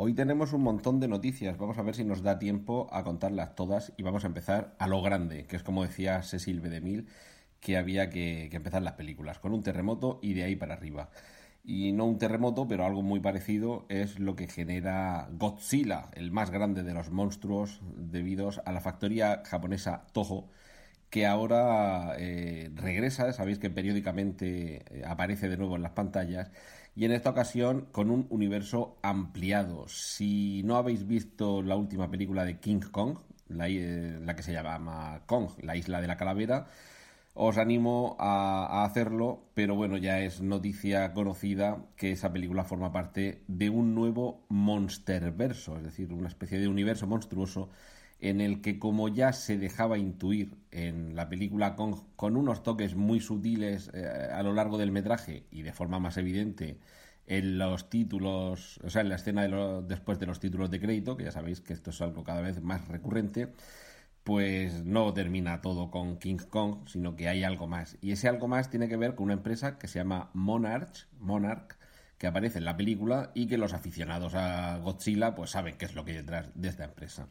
Hoy tenemos un montón de noticias, vamos a ver si nos da tiempo a contarlas todas y vamos a empezar a lo grande, que es como decía Cecil B. DeMille, que había que, que empezar las películas, con un terremoto y de ahí para arriba. Y no un terremoto, pero algo muy parecido es lo que genera Godzilla, el más grande de los monstruos, debido a la factoría japonesa Toho, que ahora eh, regresa, sabéis que periódicamente eh, aparece de nuevo en las pantallas, y en esta ocasión con un universo ampliado. Si no habéis visto la última película de King Kong, la, eh, la que se llama Kong, la isla de la calavera, os animo a, a, hacerlo, pero bueno, ya es noticia conocida que esa película forma parte de un nuevo monsterverso, es decir, una especie de universo monstruoso en el que como ya se dejaba intuir en la película con, con unos toques muy sutiles eh, a lo largo del metraje y de forma más evidente en los títulos, o sea, en la escena de lo, después de los títulos de crédito, que ya sabéis que esto es algo cada vez más recurrente, pues no termina todo con King Kong, sino que hay algo más. Y ese algo más tiene que ver con una empresa que se llama Monarch, Monarch, que aparece en la película y que los aficionados a Godzilla pues saben qué es lo que hay detrás de esta empresa.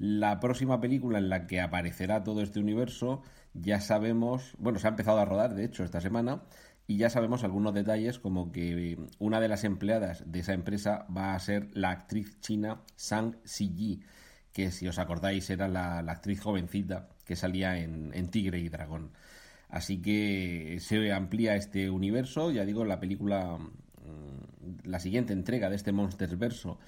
La próxima película en la que aparecerá todo este universo ya sabemos, bueno, se ha empezado a rodar de hecho esta semana y ya sabemos algunos detalles como que una de las empleadas de esa empresa va a ser la actriz china Sang Ziyi que si os acordáis era la, actriz jovencita que salía en, en, Tigre y Dragón. Así que se amplía este universo, ya digo, la película, la siguiente entrega de este Monsters Verso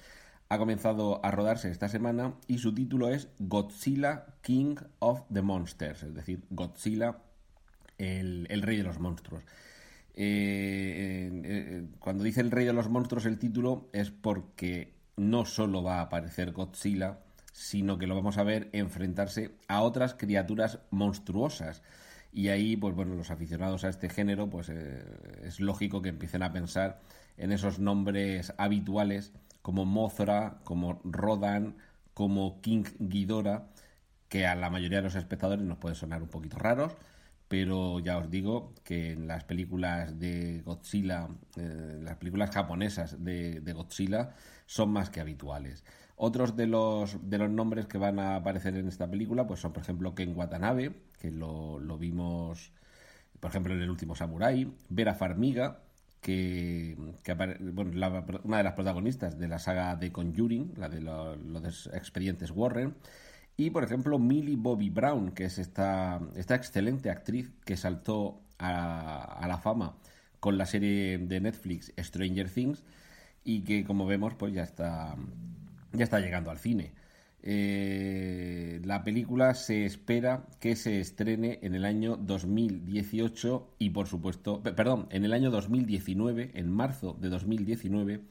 ha comenzado a rodarse esta semana y su título es Godzilla King of the Monsters, es decir, Godzilla, el, rey de los monstruos. Eh, eh, cuando dice el rey de los monstruos el título es porque no solo va a aparecer Godzilla, sino que lo vamos a ver enfrentarse a otras criaturas monstruosas. Y ahí, pues bueno, los aficionados a este género, pues eh, es lógico que empiecen a pensar en esos nombres habituales como Mothra, como Rodan, como King Ghidorah, que a la mayoría de los espectadores nos puede sonar un poquito raros, pero ya os digo que en las películas de Godzilla, eh, las películas japonesas de, de, Godzilla son más que habituales. Otros de los, de los nombres que van a aparecer en esta película pues son, por ejemplo, Ken Watanabe, que lo, lo vimos, por ejemplo, en El último Samurai, Vera Farmiga, que, que una de las protagonistas de la saga de Conjuring, la de lo, los expedientes Warren, y por ejemplo Millie Bobby Brown, que es esta, esta excelente actriz que saltó a, a, la fama con la serie de Netflix Stranger Things y que como vemos pues ya está ya está llegando al cine. Eh, la película se espera que se estrene en el año 2018 y por supuesto, perdón, en el año 2019, en marzo de 2019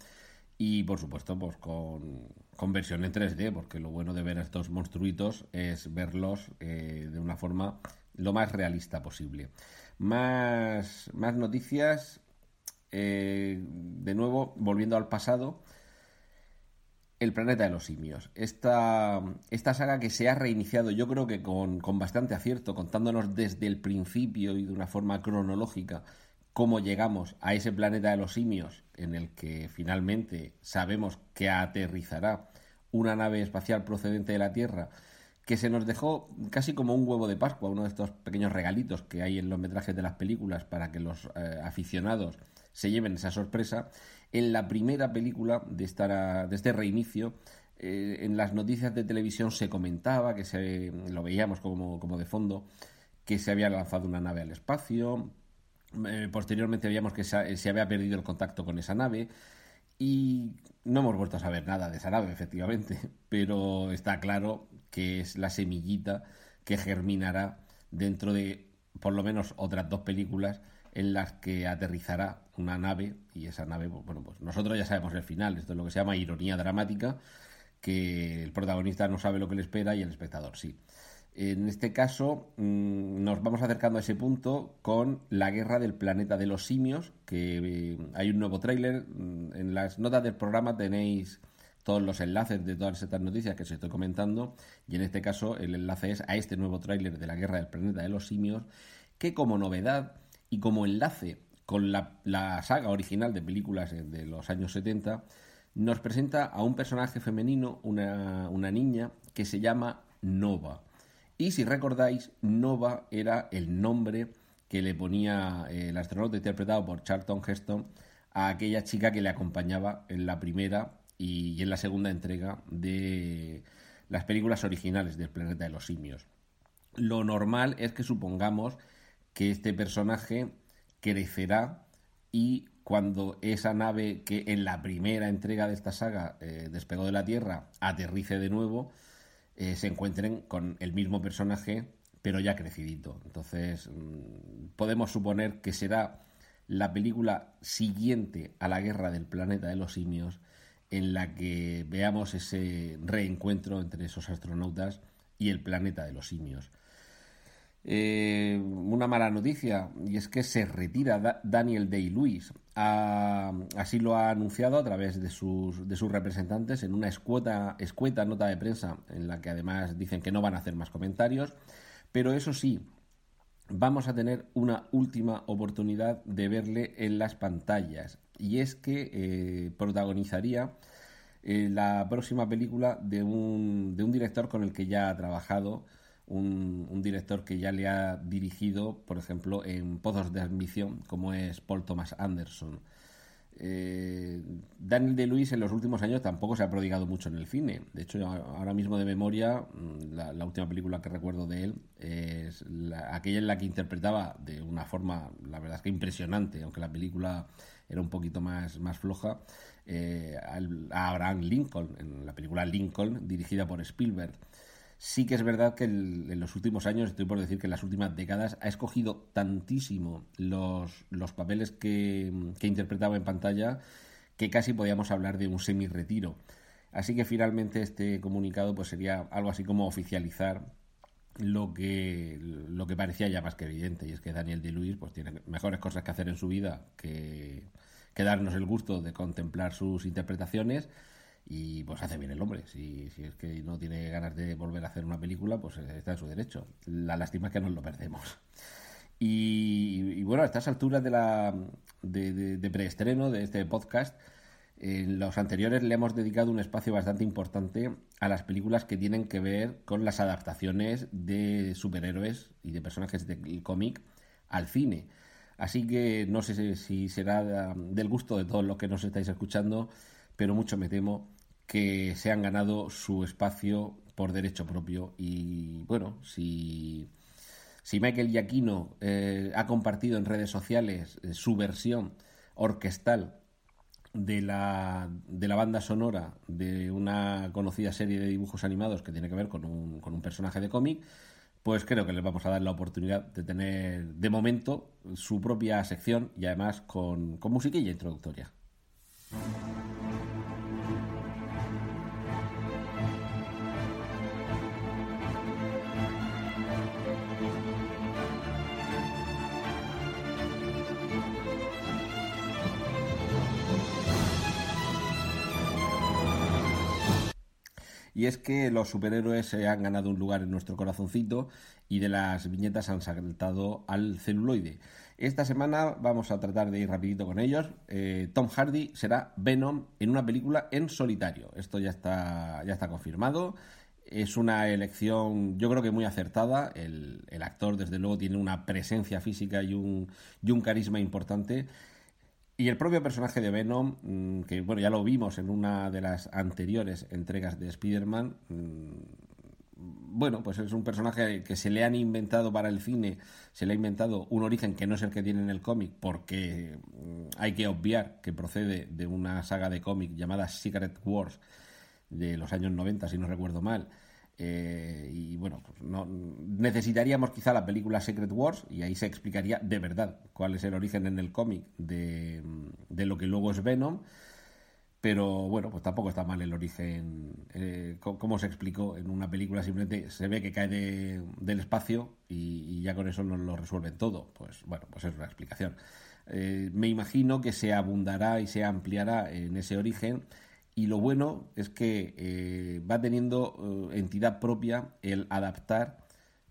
y por supuesto pues con, con versión en 3D, porque lo bueno de ver a estos monstruitos es verlos eh, de una forma lo más realista posible. Más, más noticias, eh, de nuevo, volviendo al pasado. El planeta de los simios. Esta, esta saga que se ha reiniciado yo creo que con, con, bastante acierto, contándonos desde el principio y de una forma cronológica cómo llegamos a ese planeta de los simios en el que finalmente sabemos que aterrizará una nave espacial procedente de la Tierra que se nos dejó casi como un huevo de Pascua, uno de estos pequeños regalitos que hay en los metrajes de las películas para que los eh, aficionados se lleven esa sorpresa. En la primera película de, esta, de este reinicio, eh, en las noticias de televisión se comentaba, que se, lo veíamos como, como de fondo, que se había lanzado una nave al espacio. Eh, posteriormente veíamos que se, se había perdido el contacto con esa nave. Y no hemos vuelto a saber nada de esa nave, efectivamente, pero está claro que es la semillita que germinará dentro de por lo menos otras dos películas en las que aterrizará una nave y esa nave, bueno, pues nosotros ya sabemos el final, esto es lo que se llama ironía dramática, que el protagonista no sabe lo que le espera y el espectador sí. En este caso mm, nos vamos acercando a ese punto con la guerra del planeta de los simios, que eh, hay un nuevo tráiler. Mm, en las notas del programa tenéis todos los enlaces de todas estas noticias que os estoy comentando y en este caso el enlace es a este nuevo tráiler de la guerra del planeta de los simios que como novedad y como enlace con la, saga original de películas de los años 70 nos presenta a un personaje femenino, una, una niña que se llama Nova. Y si recordáis, Nova era el nombre que le ponía eh, el astronauta interpretado por Charlton Heston a aquella chica que le acompañaba en la primera y, en la segunda entrega de las películas originales del planeta de los simios. Lo normal es que supongamos que este personaje crecerá y cuando esa nave que en la primera entrega de esta saga eh, despegó de la Tierra aterrice de nuevo, eh, se encuentren con el mismo personaje, pero ya crecidito. Entonces, mm, podemos suponer que será la película siguiente a la guerra del planeta de los simios en la que veamos ese reencuentro entre esos astronautas y el planeta de los simios. Eh, una mala noticia, y es que se retira Daniel Day-Lewis. así lo ha anunciado a través de sus, de sus representantes en una escueta, escueta nota de prensa en la que además dicen que no van a hacer más comentarios. Pero eso sí, vamos a tener una última oportunidad de verle en las pantallas. Y es que eh, protagonizaría eh, la próxima película de un, de un director con el que ya ha trabajado, un, director que ya le ha dirigido, por ejemplo, en Pozos de Admisión, como es Paul Thomas Anderson. Eh, Daniel de Luis en los últimos años tampoco se ha prodigado mucho en el cine. De hecho, ahora mismo de memoria, mm, la, última película que recuerdo de él es aquella en la que interpretaba de una forma, la verdad es que impresionante, aunque la película era un poquito más, más floja, eh, a Abraham Lincoln, en la película Lincoln, dirigida por Spielberg. Sí que es verdad que en los últimos años, estoy por decir que en las últimas décadas, ha escogido tantísimo los, los papeles que, que interpretaba en pantalla que casi podíamos hablar de un semi-retiro. Así que finalmente este comunicado pues sería algo así como oficializar lo que, lo que parecía ya más que evidente, y es que Daniel de Luis pues, tiene mejores cosas que hacer en su vida que, que darnos el gusto de contemplar sus interpretaciones y pues hace bien el hombre. Si, si es que no tiene ganas de volver a hacer una película, pues está en su derecho. La lástima es que nos lo perdemos. Y, bueno, a estas alturas de, la, de, preestreno de este podcast, en los anteriores le hemos dedicado un espacio bastante importante a las películas que tienen que ver con las adaptaciones de superhéroes y de personajes del cómic al cine. Así que no sé si será del gusto de todos los que nos estáis escuchando pero mucho me temo que se han ganado su espacio por derecho propio. Y bueno, si, si Michael Giacchino eh, ha compartido en redes sociales eh, su versión orquestal de la, de la banda sonora de una conocida serie de dibujos animados que tiene que ver con un, con un personaje de cómic, pues creo que les vamos a dar la oportunidad de tener de momento su propia sección y además con, con musiquilla introductoria. Y es que los superhéroes se han ganado un lugar en nuestro corazoncito y de las viñetas han saltado al celuloide. Esta semana vamos a tratar de ir rapidito con ellos. Eh, Tom Hardy será Venom en una película en solitario. Esto ya está, ya está confirmado. Es una elección, yo creo que muy acertada. El, el actor, desde luego, tiene una presencia física y un, y un carisma importante. Y el propio personaje de Venom, mm, que bueno, ya lo vimos en una de las anteriores entregas de Spider-Man, mm, bueno, pues es un personaje que se le han inventado para el cine, se le ha inventado un origen que no es el que tiene en el cómic, porque mm, hay que obviar que procede de una saga de cómic llamada Secret Wars de los años 90, si no recuerdo mal, eh, y bueno, pues no, necesitaríamos quizá la película Secret Wars y ahí se explicaría de verdad cuál es el origen en el cómic de, de, lo que luego es Venom. pero bueno, pues tampoco está mal el origen. Eh, como se explicó en una película, simplemente se ve que cae del espacio y, ya con eso nos lo resuelven todo. Pues bueno, pues es una explicación. Eh, me imagino que se abundará y se ampliará en ese origen. Y lo bueno es que eh, va teniendo entidad propia el adaptar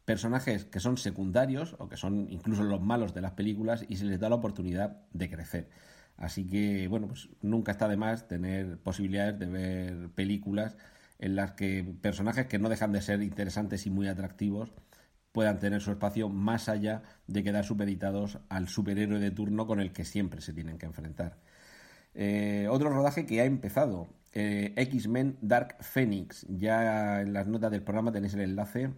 personajes que son secundarios o que son incluso los malos de las películas y se les da la oportunidad de crecer. Así que, bueno, pues nunca está de más tener posibilidades de ver películas en las que personajes que no dejan de ser interesantes y muy atractivos puedan tener su espacio más allá de quedar supeditados al superhéroe de turno con el que siempre se tienen que enfrentar. Eh, otro rodaje que ha empezado, eh, X-Men Dark Phoenix. Ya en las notas del programa tenéis el enlace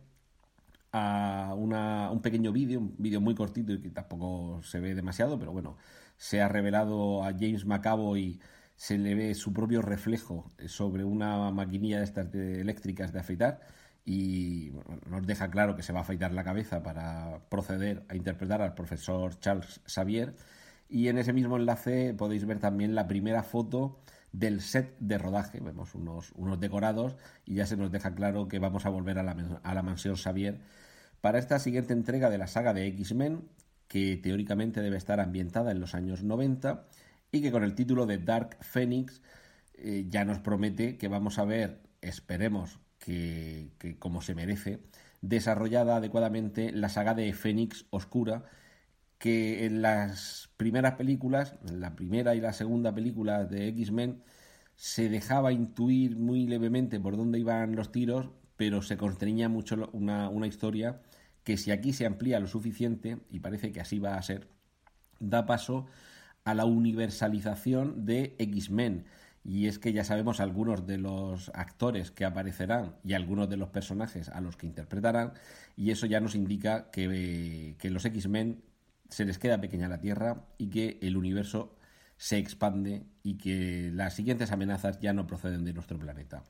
a un pequeño vídeo, un vídeo muy cortito y que tampoco se ve demasiado, pero bueno, se ha revelado a James McAvoy se le ve su propio reflejo sobre una maquinilla de estas eléctricas de afeitar y nos deja claro que se va a afeitar la cabeza para proceder a interpretar al profesor Charles Xavier y en ese mismo enlace podéis ver también la primera foto del set de rodaje, vemos unos, unos decorados y ya se nos deja claro que vamos a volver a la, a la mansión Xavier para esta siguiente entrega de la saga de X-Men que teóricamente debe estar ambientada en los años 90 y que con el título de Dark Phoenix eh, ya nos promete que vamos a ver, esperemos que, como se merece, desarrollada adecuadamente la saga de Fénix Oscura, que en las primeras películas, en la primera y la segunda película de X-Men, se dejaba intuir muy levemente por dónde iban los tiros, pero se constreñía mucho una, una historia que si aquí se amplía lo suficiente, y parece que así va a ser, da paso a la universalización de X-Men. Y es que ya sabemos algunos de los actores que aparecerán y algunos de los personajes a los que interpretarán, y eso ya nos indica que, que los X-Men se les queda pequeña la Tierra y que el universo se expande y que las siguientes amenazas ya no proceden de nuestro planeta.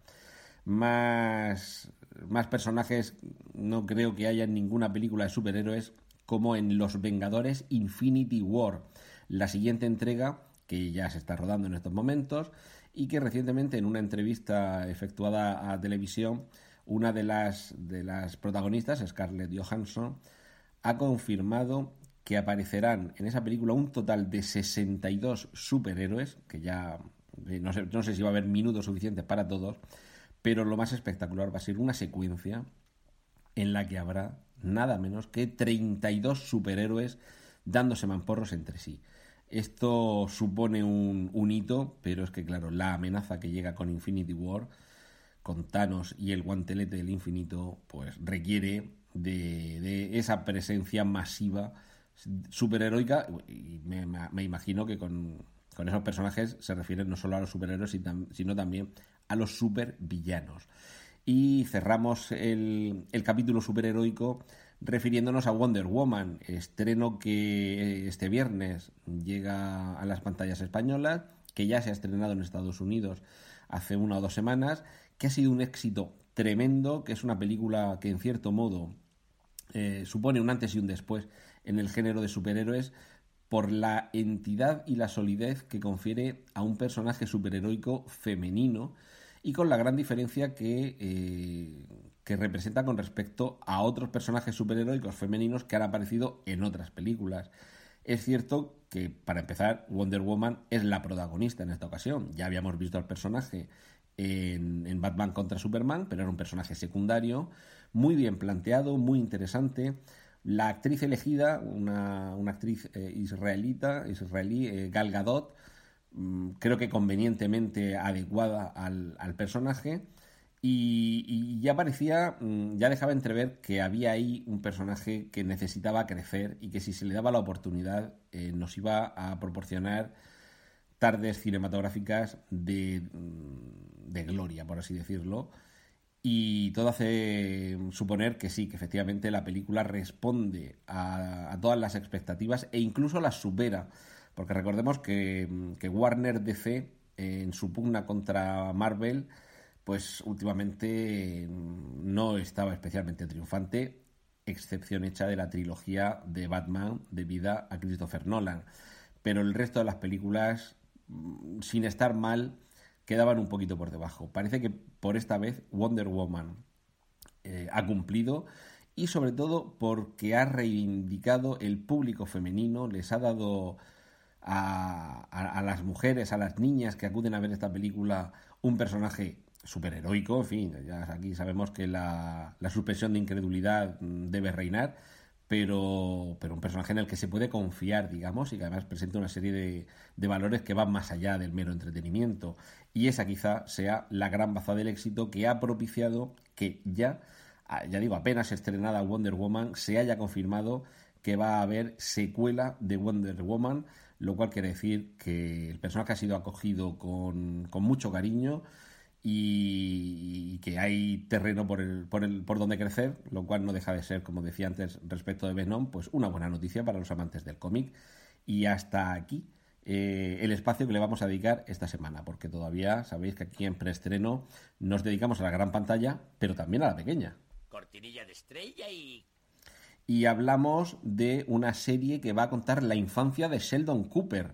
Más, más personajes no creo que haya en ninguna película de superhéroes como en Los Vengadores Infinity War, la siguiente entrega que ya se está rodando en estos momentos y que recientemente en una entrevista efectuada a televisión una de las, de las protagonistas, Scarlett Johansson, ha confirmado que aparecerán en esa película un total de 62 superhéroes, que ya eh, no sé, no sé si va a haber minutos suficientes para todos, pero lo más espectacular va a ser una secuencia en la que habrá nada menos que 32 superhéroes dándose mamporros entre sí. Esto supone un, hito, pero es que, claro, la amenaza que llega con Infinity War, con Thanos y el guantelete del infinito, pues requiere de, esa presencia masiva superheroica. Y me, imagino que con, esos personajes se refieren no solo a los superhéroes, sino también a los supervillanos. Y cerramos el, capítulo superheroico refiriéndonos a Wonder Woman, estreno que este viernes llega a las pantallas españolas, que ya se ha estrenado en Estados Unidos hace una o dos semanas, que ha sido un éxito tremendo, que es una película que en cierto modo eh, supone un antes y un después en el género de superhéroes por la entidad y la solidez que confiere a un personaje superheroico femenino y con la gran diferencia que, eh, que representa con respecto a otros personajes superheroicos femeninos que han aparecido en otras películas. Es cierto que, para empezar, Wonder Woman es la protagonista en esta ocasión. Ya habíamos visto al personaje en, Batman contra Superman, pero era un personaje secundario, muy bien planteado, muy interesante. La actriz elegida, una, actriz eh, israelita, israelí, eh, Gal Gadot, Mm, creo que convenientemente adecuada al, personaje. Y, ya parecía, mm, ya dejaba entrever que había ahí un personaje que necesitaba crecer y que si se le daba la oportunidad eh, nos iba a proporcionar tardes cinematográficas de, mm, de, gloria, por así decirlo. Y todo hace suponer que sí, que efectivamente la película responde a, a todas las expectativas e incluso las supera. Porque recordemos que, Warner DC, en su pugna contra Marvel, pues últimamente no estaba especialmente triunfante, excepción hecha de la trilogía de Batman debida a Christopher Nolan. Pero el resto de las películas, mm, sin estar mal, quedaban un poquito por debajo. Parece que por esta vez Wonder Woman eh, ha cumplido y sobre todo porque ha reivindicado el público femenino, les ha dado a, las mujeres, a las niñas que acuden a ver esta película un personaje superheroico, en fin, ya aquí sabemos que la, la suspensión de incredulidad debe reinar, pero, pero un personaje en el que se puede confiar, digamos, y que además presenta una serie de, de valores que van más allá del mero entretenimiento. Y esa quizá sea la gran baza del éxito que ha propiciado que ya, ah, ya digo, apenas estrenada Wonder Woman, se haya confirmado que va a haber secuela de Wonder Woman, lo cual quiere decir que el personaje ha sido acogido con, con mucho cariño y, que hay terreno por, el, por, el, por donde crecer, lo cual no deja de ser, como decía antes respecto de Venom, pues una buena noticia para los amantes del cómic. Y hasta aquí eh, el espacio que le vamos a dedicar esta semana, porque todavía sabéis que aquí en preestreno nos dedicamos a la gran pantalla, pero también a la pequeña. Cortinilla de estrella y... Y hablamos de una serie que va a contar la infancia de Sheldon Cooper.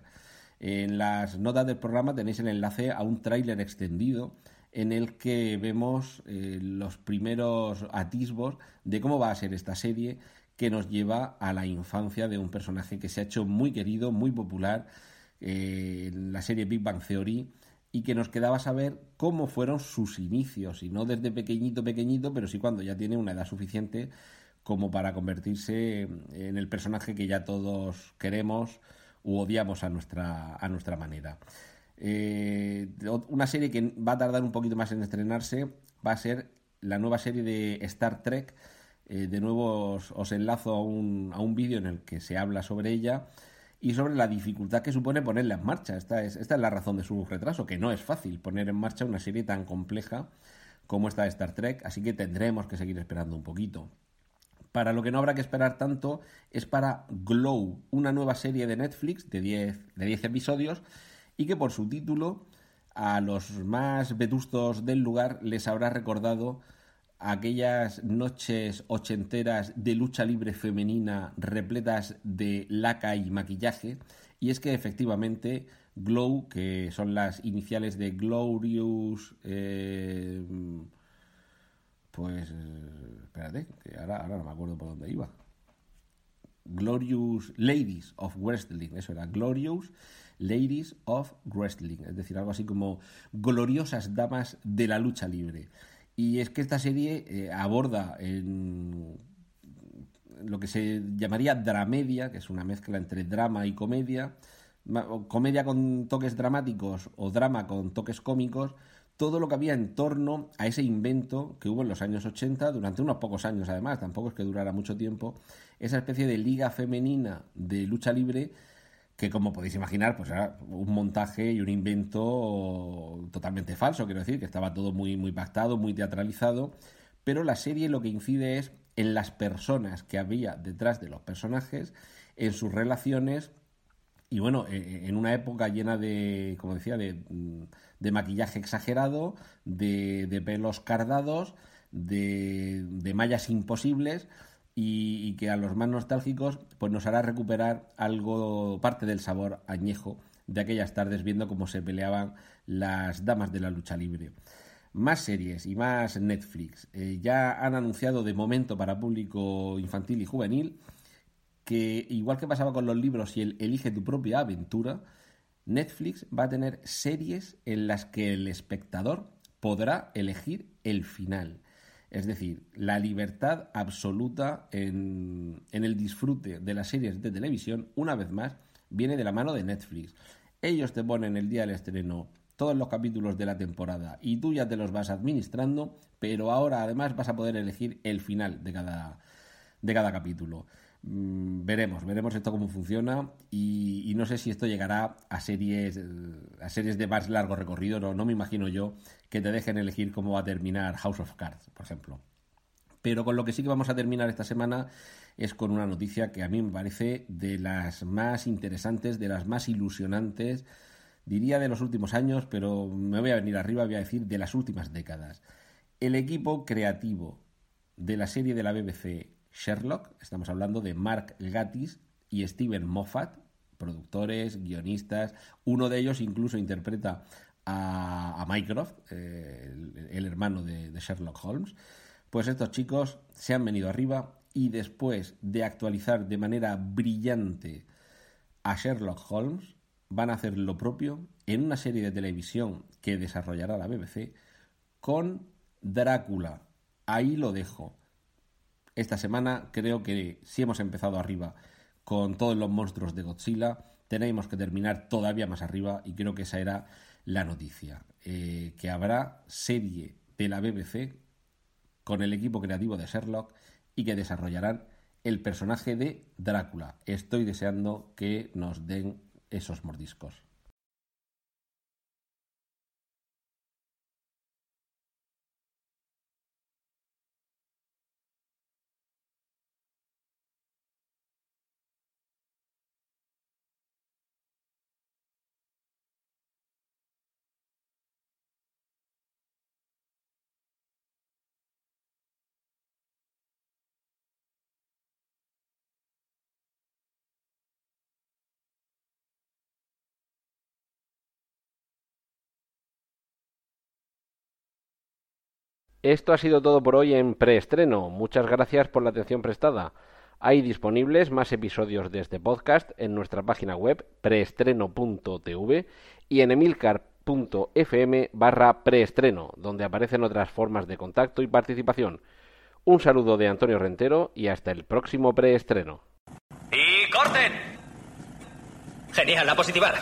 En las notas del programa tenéis el enlace a un tráiler extendido en el que vemos eh, los primeros atisbos de cómo va a ser esta serie que nos lleva a la infancia de un personaje que se ha hecho muy querido, muy popular eh, la serie Big Bang Theory y que nos quedaba saber cómo fueron sus inicios, y no desde pequeñito, pequeñito, pero sí cuando ya tiene una edad suficiente como para convertirse en el personaje que ya todos queremos u odiamos a nuestra, a nuestra manera. Eh, una serie que va a tardar un poquito más en estrenarse va a ser la nueva serie de Star Trek. Eh, de nuevo os, enlazo a un, a un vídeo en el que se habla sobre ella y sobre la dificultad que supone ponerla en marcha. Esta es, esta es la razón de su retraso, que no es fácil poner en marcha una serie tan compleja como esta de Star Trek, así que tendremos que seguir esperando un poquito. Para lo que no habrá que esperar tanto es para Glow, una nueva serie de Netflix de 10 de 10 episodios y que por su título a los más vetustos del lugar les habrá recordado aquellas noches ochenteras de lucha libre femenina repletas de laca y maquillaje. Y es que efectivamente Glow, que son las iniciales de Glorious... Eh, pues... Espérate, que ahora, ahora no me acuerdo por dónde iba. Glorious Ladies of Wrestling, eso era Glorious Ladies of Wrestling, es decir, algo así como gloriosas damas de la lucha libre. Y es que esta serie eh, aborda en lo que se llamaría dramedia, que es una mezcla entre drama y comedia, comedia con toques dramáticos o drama con toques cómicos, todo lo que había en torno a ese invento que hubo en los años 80, durante unos pocos años además, tampoco es que durara mucho tiempo, esa especie de liga femenina de lucha libre que como podéis imaginar, pues era un montaje y un invento totalmente falso, quiero decir, que estaba todo muy, muy pactado, muy teatralizado, pero la serie lo que incide es en las personas que había detrás de los personajes, en sus relaciones, y bueno, e, e, en una época llena de, como decía, de, de maquillaje exagerado, de, de pelos cardados, de, de mallas imposibles, y, que a los más nostálgicos pues nos hará recuperar algo, parte del sabor añejo de aquellas tardes viendo cómo se peleaban las damas de la lucha libre. Más series y más Netflix. Eh, ya han anunciado de momento para público infantil y juvenil que, igual que pasaba con los libros y el Elige tu propia aventura, Netflix va a tener series en las que el espectador podrá elegir el final. Es decir, la libertad absoluta en, el disfrute de las series de televisión, una vez más, viene de la mano de Netflix. Ellos te ponen el día del estreno todos los capítulos de la temporada y tú ya te los vas administrando, pero ahora además vas a poder elegir el final de cada, de cada capítulo. Mm, veremos, veremos esto cómo funciona y, no sé si esto llegará a series, a series de más largo recorrido, no, no me imagino yo que te dejen elegir cómo va a terminar House of Cards, por ejemplo. Pero con lo que sí que vamos a terminar esta semana es con una noticia que a mí me parece de las más interesantes, de las más ilusionantes, diría de los últimos años, pero me voy a venir arriba, voy a decir de las últimas décadas. El equipo creativo de la serie de la BBC Sherlock, estamos hablando de Mark Gatiss y Steven Moffat, productores, guionistas, uno de ellos incluso interpreta a, Mycroft, eh, el, hermano de Sherlock Holmes, pues estos chicos se han venido arriba y después de actualizar de manera brillante a Sherlock Holmes, van a hacer lo propio en una serie de televisión que desarrollará la BBC con Drácula. Ahí lo dejo. Esta semana creo que si hemos empezado arriba con todos los monstruos de Godzilla, tenemos que terminar todavía más arriba y creo que esa era la noticia. Eh, que habrá serie de la BBC con el equipo creativo de Sherlock y que desarrollarán el personaje de Drácula. Estoy deseando que nos den esos mordiscos. Esto ha sido todo por hoy en preestreno. Muchas gracias por la atención prestada. Hay disponibles más episodios de este podcast en nuestra página web preestreno.tv y en emilcar.fm barra preestreno, donde aparecen otras formas de contacto y participación. Un saludo de Antonio Rentero y hasta el próximo preestreno. ¡Y corten! Genial, la positivar.